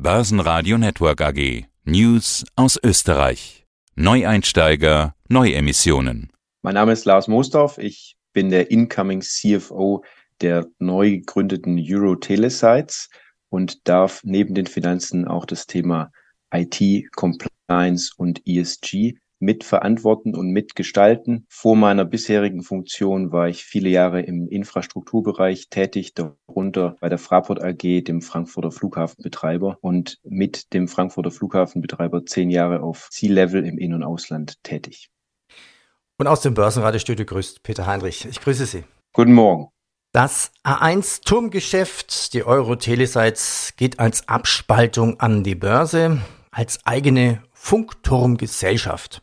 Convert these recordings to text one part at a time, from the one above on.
Börsenradio Network AG. News aus Österreich. Neueinsteiger, Neuemissionen. Mein Name ist Lars Moosdorf. Ich bin der Incoming CFO der neu gegründeten Euro Telesites und darf neben den Finanzen auch das Thema IT, Compliance und ESG mitverantworten und mitgestalten. Vor meiner bisherigen Funktion war ich viele Jahre im Infrastrukturbereich tätig, darunter bei der Fraport AG, dem Frankfurter Flughafenbetreiber und mit dem Frankfurter Flughafenbetreiber zehn Jahre auf C-Level im In- und Ausland tätig. Und aus dem Börsenradiostudio grüßt Peter Heinrich. Ich grüße Sie. Guten Morgen. Das A1-Turmgeschäft, die Euro-Telesites, geht als Abspaltung an die Börse, als eigene Funkturmgesellschaft.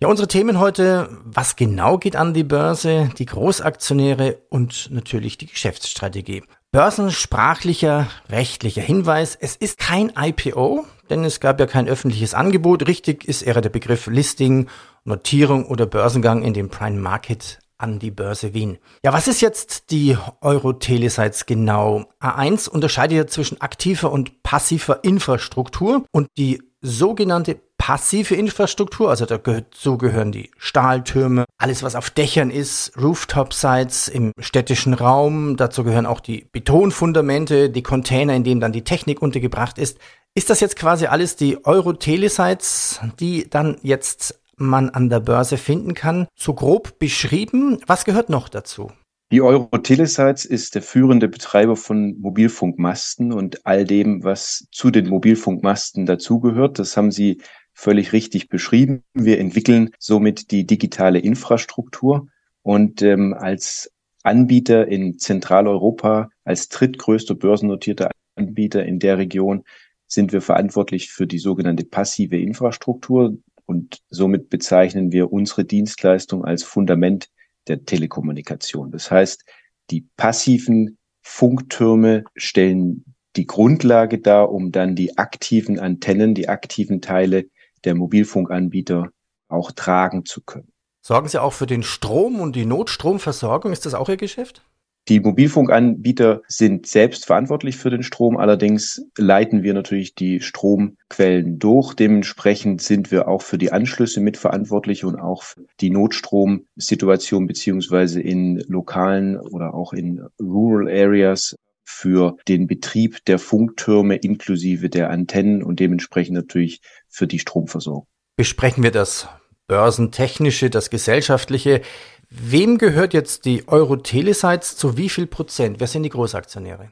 Ja, unsere Themen heute, was genau geht an die Börse, die Großaktionäre und natürlich die Geschäftsstrategie. Börsensprachlicher, rechtlicher Hinweis, es ist kein IPO, denn es gab ja kein öffentliches Angebot. Richtig ist eher der Begriff Listing, Notierung oder Börsengang in dem Prime Market an die Börse Wien. Ja, was ist jetzt die Euro-Telesites genau? A1 unterscheidet ja zwischen aktiver und passiver Infrastruktur und die sogenannte passive Infrastruktur, also dazu gehören die Stahltürme, alles was auf Dächern ist, Rooftop-Sites im städtischen Raum, dazu gehören auch die Betonfundamente, die Container, in denen dann die Technik untergebracht ist. Ist das jetzt quasi alles die Euro-Telesites, die dann jetzt man an der Börse finden kann, so grob beschrieben? Was gehört noch dazu? Die Euro-Telesites ist der führende Betreiber von Mobilfunkmasten und all dem, was zu den Mobilfunkmasten dazugehört. Das haben Sie völlig richtig beschrieben. Wir entwickeln somit die digitale Infrastruktur und ähm, als Anbieter in Zentraleuropa, als drittgrößter börsennotierter Anbieter in der Region, sind wir verantwortlich für die sogenannte passive Infrastruktur und somit bezeichnen wir unsere Dienstleistung als Fundament der Telekommunikation. Das heißt, die passiven Funktürme stellen die Grundlage dar, um dann die aktiven Antennen, die aktiven Teile der Mobilfunkanbieter auch tragen zu können. Sorgen Sie auch für den Strom und die Notstromversorgung? Ist das auch Ihr Geschäft? Die Mobilfunkanbieter sind selbst verantwortlich für den Strom. Allerdings leiten wir natürlich die Stromquellen durch. Dementsprechend sind wir auch für die Anschlüsse mitverantwortlich und auch für die Notstromsituation beziehungsweise in lokalen oder auch in Rural Areas für den Betrieb der Funktürme inklusive der Antennen und dementsprechend natürlich für die Stromversorgung. Besprechen wir das Börsentechnische, das Gesellschaftliche. Wem gehört jetzt die Euro-Telesites zu wie viel Prozent? Wer sind die Großaktionäre?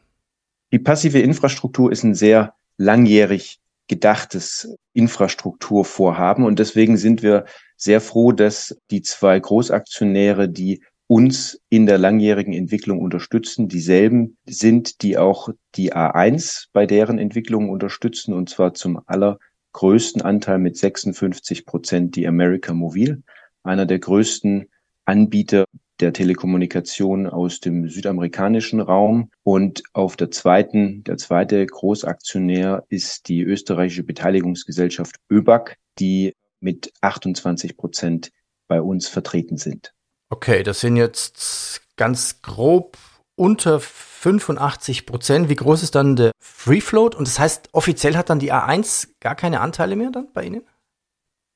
Die passive Infrastruktur ist ein sehr langjährig gedachtes Infrastrukturvorhaben und deswegen sind wir sehr froh, dass die zwei Großaktionäre, die uns in der langjährigen Entwicklung unterstützen, dieselben sind, die auch die A1 bei deren Entwicklung unterstützen und zwar zum allergrößten Anteil mit 56 Prozent die America Mobil, einer der größten Anbieter der Telekommunikation aus dem südamerikanischen Raum. Und auf der zweiten, der zweite Großaktionär ist die österreichische Beteiligungsgesellschaft ÖBAG, die mit 28 Prozent bei uns vertreten sind. Okay, das sind jetzt ganz grob unter 85 Prozent. Wie groß ist dann der Free Float? Und das heißt, offiziell hat dann die A1 gar keine Anteile mehr dann bei Ihnen?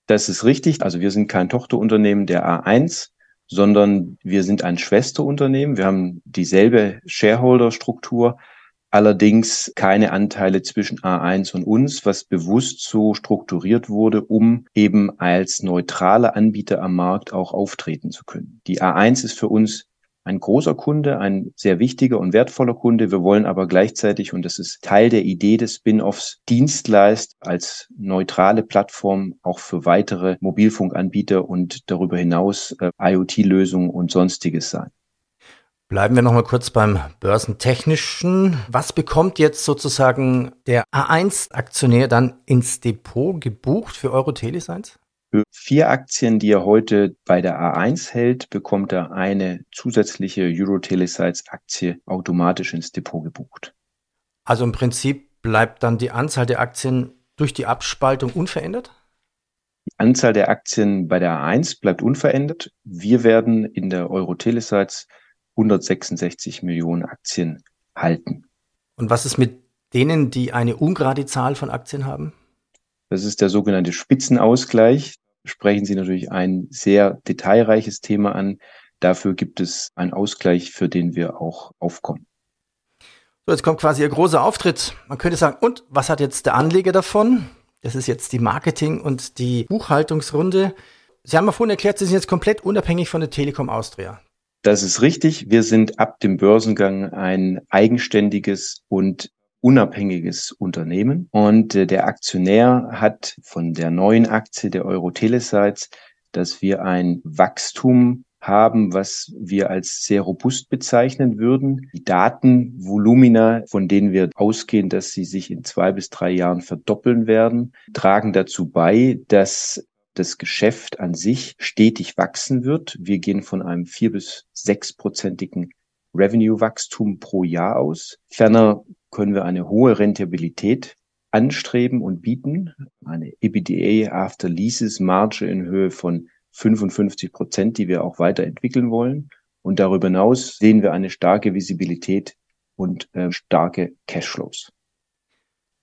Das ist richtig. Also wir sind kein Tochterunternehmen der A1 sondern wir sind ein Schwesterunternehmen. Wir haben dieselbe Shareholder-Struktur, allerdings keine Anteile zwischen A1 und uns, was bewusst so strukturiert wurde, um eben als neutraler Anbieter am Markt auch auftreten zu können. Die A1 ist für uns ein großer Kunde, ein sehr wichtiger und wertvoller Kunde. Wir wollen aber gleichzeitig, und das ist Teil der Idee des Spin-offs, Dienstleist als neutrale Plattform auch für weitere Mobilfunkanbieter und darüber hinaus äh, IoT-Lösungen und sonstiges sein. Bleiben wir nochmal kurz beim Börsentechnischen. Was bekommt jetzt sozusagen der A1-Aktionär dann ins Depot gebucht für Euro Telescience? Für vier Aktien, die er heute bei der A1 hält, bekommt er eine zusätzliche Euro-Telesites-Aktie automatisch ins Depot gebucht. Also im Prinzip bleibt dann die Anzahl der Aktien durch die Abspaltung unverändert? Die Anzahl der Aktien bei der A1 bleibt unverändert. Wir werden in der Euro-Telesites 166 Millionen Aktien halten. Und was ist mit denen, die eine ungerade Zahl von Aktien haben? Das ist der sogenannte Spitzenausgleich. Sprechen Sie natürlich ein sehr detailreiches Thema an. Dafür gibt es einen Ausgleich, für den wir auch aufkommen. So, jetzt kommt quasi Ihr großer Auftritt. Man könnte sagen, und was hat jetzt der Anleger davon? Das ist jetzt die Marketing- und die Buchhaltungsrunde. Sie haben ja vorhin erklärt, Sie sind jetzt komplett unabhängig von der Telekom Austria. Das ist richtig. Wir sind ab dem Börsengang ein eigenständiges und unabhängiges Unternehmen. Und äh, der Aktionär hat von der neuen Aktie der Euro Telesites, dass wir ein Wachstum haben, was wir als sehr robust bezeichnen würden. Die Datenvolumina, von denen wir ausgehen, dass sie sich in zwei bis drei Jahren verdoppeln werden, tragen dazu bei, dass das Geschäft an sich stetig wachsen wird. Wir gehen von einem vier bis sechsprozentigen Revenue-Wachstum pro Jahr aus. Ferner können wir eine hohe Rentabilität anstreben und bieten. Eine EBITDA after Leases Marge in Höhe von 55 Prozent, die wir auch weiterentwickeln wollen. Und darüber hinaus sehen wir eine starke Visibilität und äh, starke Cashflows.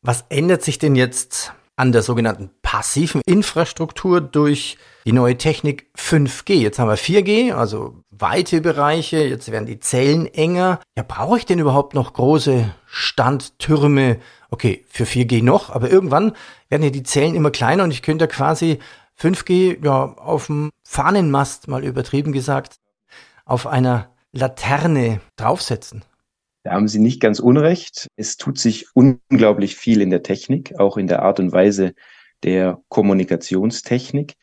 Was ändert sich denn jetzt an der sogenannten passiven Infrastruktur durch die neue Technik 5G. Jetzt haben wir 4G, also weite Bereiche, jetzt werden die Zellen enger. Ja, brauche ich denn überhaupt noch große Standtürme? Okay, für 4G noch, aber irgendwann werden ja die Zellen immer kleiner und ich könnte quasi 5G ja auf dem Fahnenmast mal übertrieben gesagt auf einer Laterne draufsetzen. Da haben Sie nicht ganz unrecht. Es tut sich unglaublich viel in der Technik, auch in der Art und Weise der Kommunikationstechnik.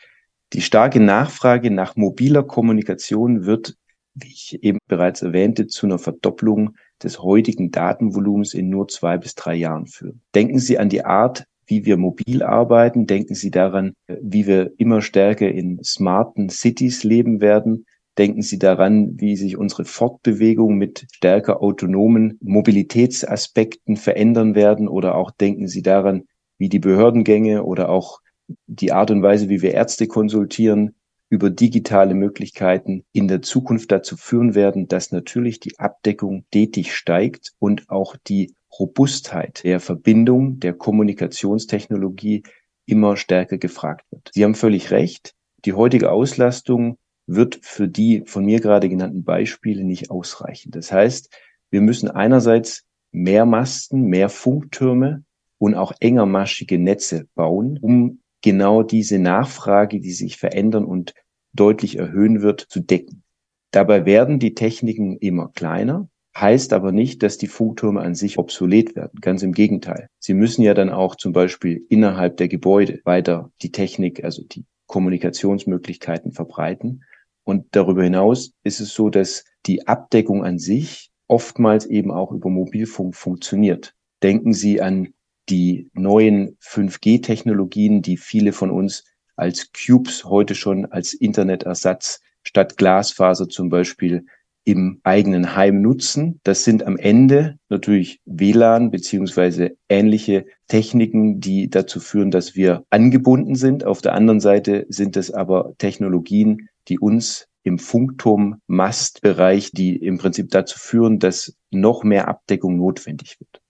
Die starke Nachfrage nach mobiler Kommunikation wird, wie ich eben bereits erwähnte, zu einer Verdopplung des heutigen Datenvolumens in nur zwei bis drei Jahren führen. Denken Sie an die Art, wie wir mobil arbeiten. Denken Sie daran, wie wir immer stärker in smarten Cities leben werden. Denken Sie daran, wie sich unsere Fortbewegung mit stärker autonomen Mobilitätsaspekten verändern werden oder auch denken Sie daran, wie die Behördengänge oder auch die Art und Weise, wie wir Ärzte konsultieren, über digitale Möglichkeiten in der Zukunft dazu führen werden, dass natürlich die Abdeckung stetig steigt und auch die Robustheit der Verbindung der Kommunikationstechnologie immer stärker gefragt wird. Sie haben völlig recht. Die heutige Auslastung wird für die von mir gerade genannten Beispiele nicht ausreichen. Das heißt, wir müssen einerseits mehr Masten, mehr Funktürme und auch engermaschige Netze bauen, um genau diese Nachfrage, die sich verändern und deutlich erhöhen wird, zu decken. Dabei werden die Techniken immer kleiner, heißt aber nicht, dass die Funktürme an sich obsolet werden. Ganz im Gegenteil. Sie müssen ja dann auch zum Beispiel innerhalb der Gebäude weiter die Technik, also die Kommunikationsmöglichkeiten verbreiten. Und darüber hinaus ist es so, dass die Abdeckung an sich oftmals eben auch über Mobilfunk funktioniert. Denken Sie an die neuen 5G-Technologien, die viele von uns als Cubes heute schon als Internetersatz statt Glasfaser zum Beispiel im eigenen Heim nutzen. Das sind am Ende natürlich WLAN beziehungsweise ähnliche Techniken, die dazu führen, dass wir angebunden sind. Auf der anderen Seite sind es aber Technologien, die uns im Funkturm-Mastbereich, die im Prinzip dazu führen, dass noch mehr Abdeckung notwendig wird.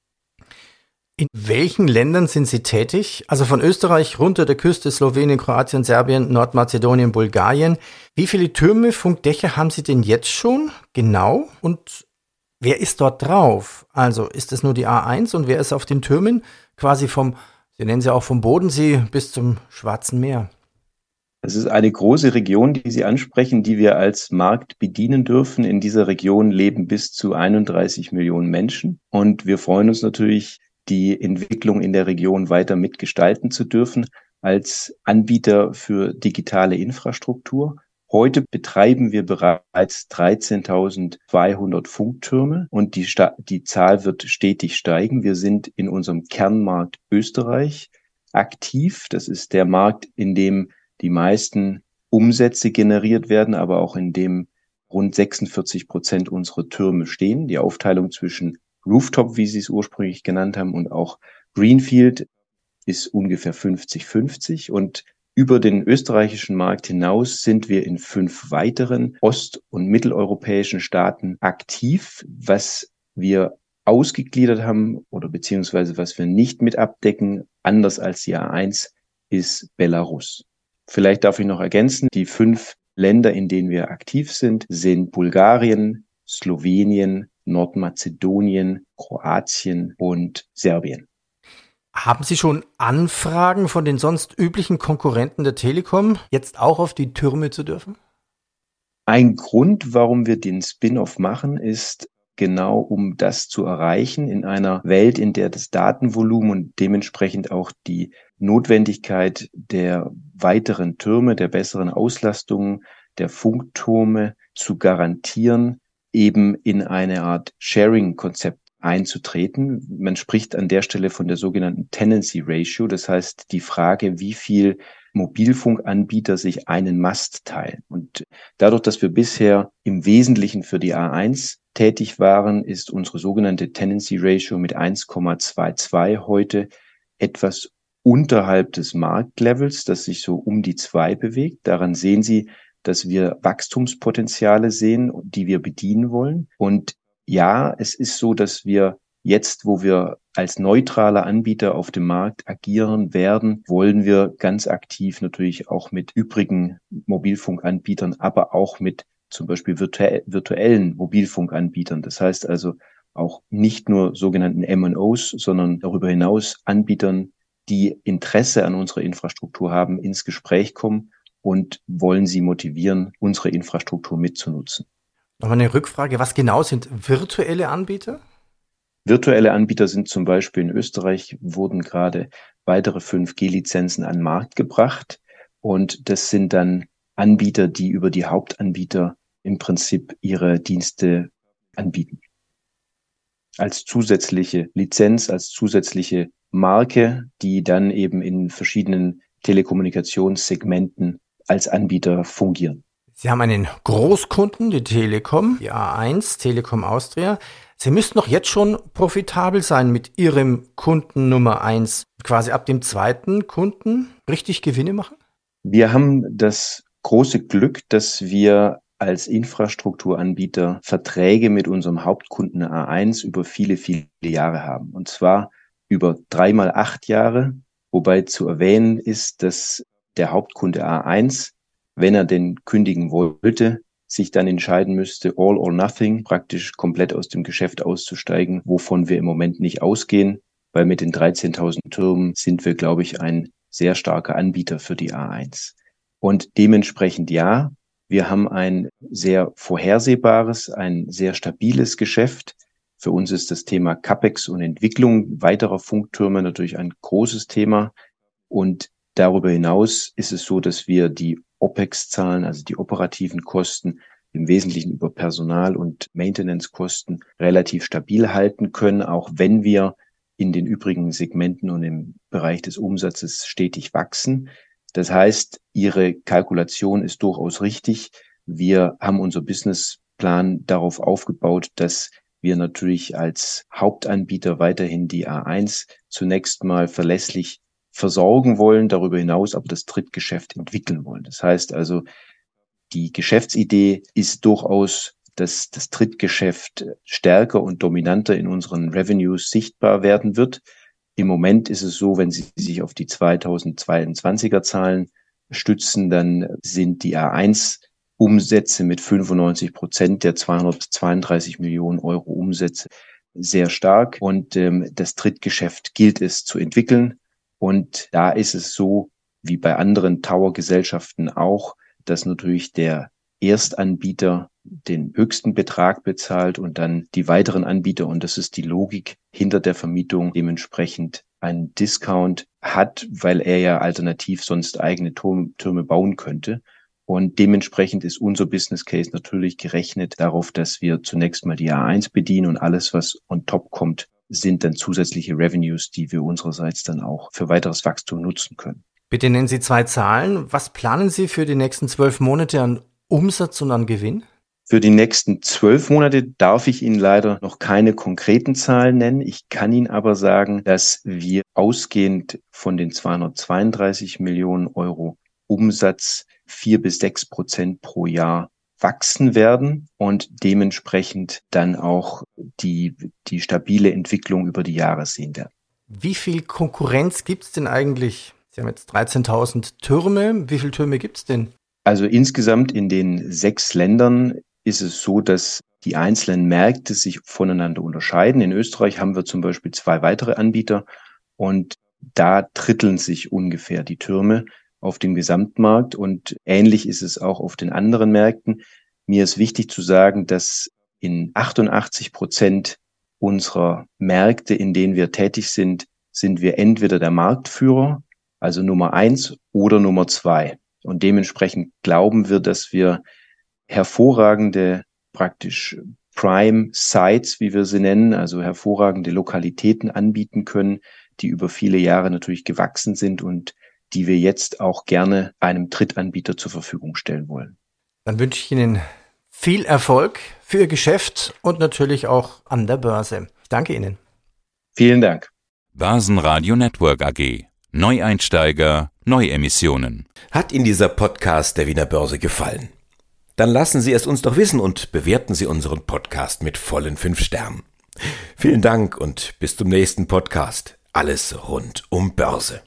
In welchen Ländern sind Sie tätig? Also von Österreich runter der Küste, Slowenien, Kroatien, Serbien, Nordmazedonien, Bulgarien. Wie viele Türme, Funkdächer haben Sie denn jetzt schon? Genau. Und wer ist dort drauf? Also ist es nur die A1 und wer ist auf den Türmen? Quasi vom, Sie nennen sie auch vom Bodensee bis zum Schwarzen Meer. Es ist eine große Region, die Sie ansprechen, die wir als Markt bedienen dürfen. In dieser Region leben bis zu 31 Millionen Menschen. Und wir freuen uns natürlich, die Entwicklung in der Region weiter mitgestalten zu dürfen als Anbieter für digitale Infrastruktur. Heute betreiben wir bereits 13.200 Funktürme und die, die Zahl wird stetig steigen. Wir sind in unserem Kernmarkt Österreich aktiv. Das ist der Markt, in dem die meisten Umsätze generiert werden, aber auch in dem rund 46 Prozent unserer Türme stehen. Die Aufteilung zwischen Rooftop, wie Sie es ursprünglich genannt haben, und auch Greenfield ist ungefähr 50-50 und über den österreichischen Markt hinaus sind wir in fünf weiteren ost- und mitteleuropäischen Staaten aktiv, was wir ausgegliedert haben oder beziehungsweise was wir nicht mit abdecken, anders als die A1, ist Belarus. Vielleicht darf ich noch ergänzen, die fünf Länder, in denen wir aktiv sind, sind Bulgarien, Slowenien, Nordmazedonien, Kroatien und Serbien. Haben Sie schon Anfragen von den sonst üblichen Konkurrenten der Telekom, jetzt auch auf die Türme zu dürfen? Ein Grund, warum wir den Spin-off machen, ist genau um das zu erreichen in einer Welt, in der das Datenvolumen und dementsprechend auch die Notwendigkeit der weiteren Türme, der besseren Auslastungen der Funktürme zu garantieren, eben in eine Art Sharing-Konzept einzutreten. Man spricht an der Stelle von der sogenannten Tenancy Ratio, das heißt die Frage, wie viel Mobilfunkanbieter sich einen Mast teilen. Und dadurch, dass wir bisher im Wesentlichen für die A1 tätig waren, ist unsere sogenannte Tenancy Ratio mit 1,22 heute etwas unterhalb des Marktlevels, das sich so um die zwei bewegt. Daran sehen Sie, dass wir Wachstumspotenziale sehen, die wir bedienen wollen. Und ja, es ist so, dass wir jetzt, wo wir als neutraler Anbieter auf dem Markt agieren werden, wollen wir ganz aktiv natürlich auch mit übrigen Mobilfunkanbietern, aber auch mit zum Beispiel virtuellen Mobilfunkanbietern. Das heißt also auch nicht nur sogenannten MNOs, sondern darüber hinaus Anbietern, die Interesse an unserer Infrastruktur haben, ins Gespräch kommen und wollen sie motivieren, unsere Infrastruktur mitzunutzen. Nochmal eine Rückfrage, was genau sind virtuelle Anbieter? Virtuelle Anbieter sind zum Beispiel in Österreich, wurden gerade weitere 5G-Lizenzen an den Markt gebracht. Und das sind dann Anbieter, die über die Hauptanbieter im Prinzip ihre Dienste anbieten. Als zusätzliche Lizenz, als zusätzliche Marke, die dann eben in verschiedenen Telekommunikationssegmenten als Anbieter fungieren. Sie haben einen Großkunden, die Telekom, die A1, Telekom Austria. Sie müssten doch jetzt schon profitabel sein mit Ihrem Kunden Nummer eins. Quasi ab dem zweiten Kunden richtig Gewinne machen? Wir haben das große Glück, dass wir als Infrastrukturanbieter Verträge mit unserem Hauptkunden A1 über viele, viele Jahre haben. Und zwar über dreimal acht Jahre, wobei zu erwähnen ist, dass der Hauptkunde A1, wenn er den kündigen wollte, sich dann entscheiden müsste, all or nothing, praktisch komplett aus dem Geschäft auszusteigen, wovon wir im Moment nicht ausgehen, weil mit den 13.000 Türmen sind wir, glaube ich, ein sehr starker Anbieter für die A1. Und dementsprechend ja, wir haben ein sehr vorhersehbares, ein sehr stabiles Geschäft. Für uns ist das Thema CAPEX und Entwicklung weiterer Funktürme natürlich ein großes Thema. Und darüber hinaus ist es so, dass wir die OPEX-Zahlen, also die operativen Kosten, im Wesentlichen über Personal- und Maintenance-Kosten relativ stabil halten können, auch wenn wir in den übrigen Segmenten und im Bereich des Umsatzes stetig wachsen. Das heißt, Ihre Kalkulation ist durchaus richtig. Wir haben unser Businessplan darauf aufgebaut, dass wir natürlich als Hauptanbieter weiterhin die A1 zunächst mal verlässlich versorgen wollen, darüber hinaus aber das Drittgeschäft entwickeln wollen. Das heißt also, die Geschäftsidee ist durchaus, dass das Drittgeschäft stärker und dominanter in unseren Revenues sichtbar werden wird. Im Moment ist es so, wenn Sie sich auf die 2022er Zahlen stützen, dann sind die A1 Umsätze mit 95 Prozent der 232 Millionen Euro Umsätze sehr stark. Und ähm, das Drittgeschäft gilt es zu entwickeln. Und da ist es so, wie bei anderen Tower-Gesellschaften auch, dass natürlich der Erstanbieter den höchsten Betrag bezahlt und dann die weiteren Anbieter, und das ist die Logik hinter der Vermietung, dementsprechend einen Discount hat, weil er ja alternativ sonst eigene Türme bauen könnte. Und dementsprechend ist unser Business Case natürlich gerechnet darauf, dass wir zunächst mal die A1 bedienen und alles, was on top kommt, sind dann zusätzliche Revenues, die wir unsererseits dann auch für weiteres Wachstum nutzen können. Bitte nennen Sie zwei Zahlen. Was planen Sie für die nächsten zwölf Monate an Umsatz und an Gewinn? Für die nächsten zwölf Monate darf ich Ihnen leider noch keine konkreten Zahlen nennen. Ich kann Ihnen aber sagen, dass wir ausgehend von den 232 Millionen Euro Umsatz vier bis sechs Prozent pro Jahr wachsen werden und dementsprechend dann auch die, die stabile Entwicklung über die Jahre sehen werden. Wie viel Konkurrenz gibt es denn eigentlich? Sie haben jetzt 13.000 Türme. Wie viele Türme gibt es denn? Also insgesamt in den sechs Ländern ist es so, dass die einzelnen Märkte sich voneinander unterscheiden. In Österreich haben wir zum Beispiel zwei weitere Anbieter und da dritteln sich ungefähr die Türme auf dem Gesamtmarkt und ähnlich ist es auch auf den anderen Märkten. Mir ist wichtig zu sagen, dass in 88 Prozent unserer Märkte, in denen wir tätig sind, sind wir entweder der Marktführer, also Nummer eins oder Nummer zwei. Und dementsprechend glauben wir, dass wir hervorragende praktisch Prime Sites, wie wir sie nennen, also hervorragende Lokalitäten anbieten können, die über viele Jahre natürlich gewachsen sind und die wir jetzt auch gerne einem Drittanbieter zur Verfügung stellen wollen. Dann wünsche ich Ihnen viel Erfolg für Ihr Geschäft und natürlich auch an der Börse. Ich danke Ihnen. Vielen Dank. Basenradio Network AG. Neueinsteiger, Neuemissionen. Hat Ihnen dieser Podcast der Wiener Börse gefallen? Dann lassen Sie es uns doch wissen und bewerten Sie unseren Podcast mit vollen fünf Sternen. Vielen Dank und bis zum nächsten Podcast. Alles rund um Börse.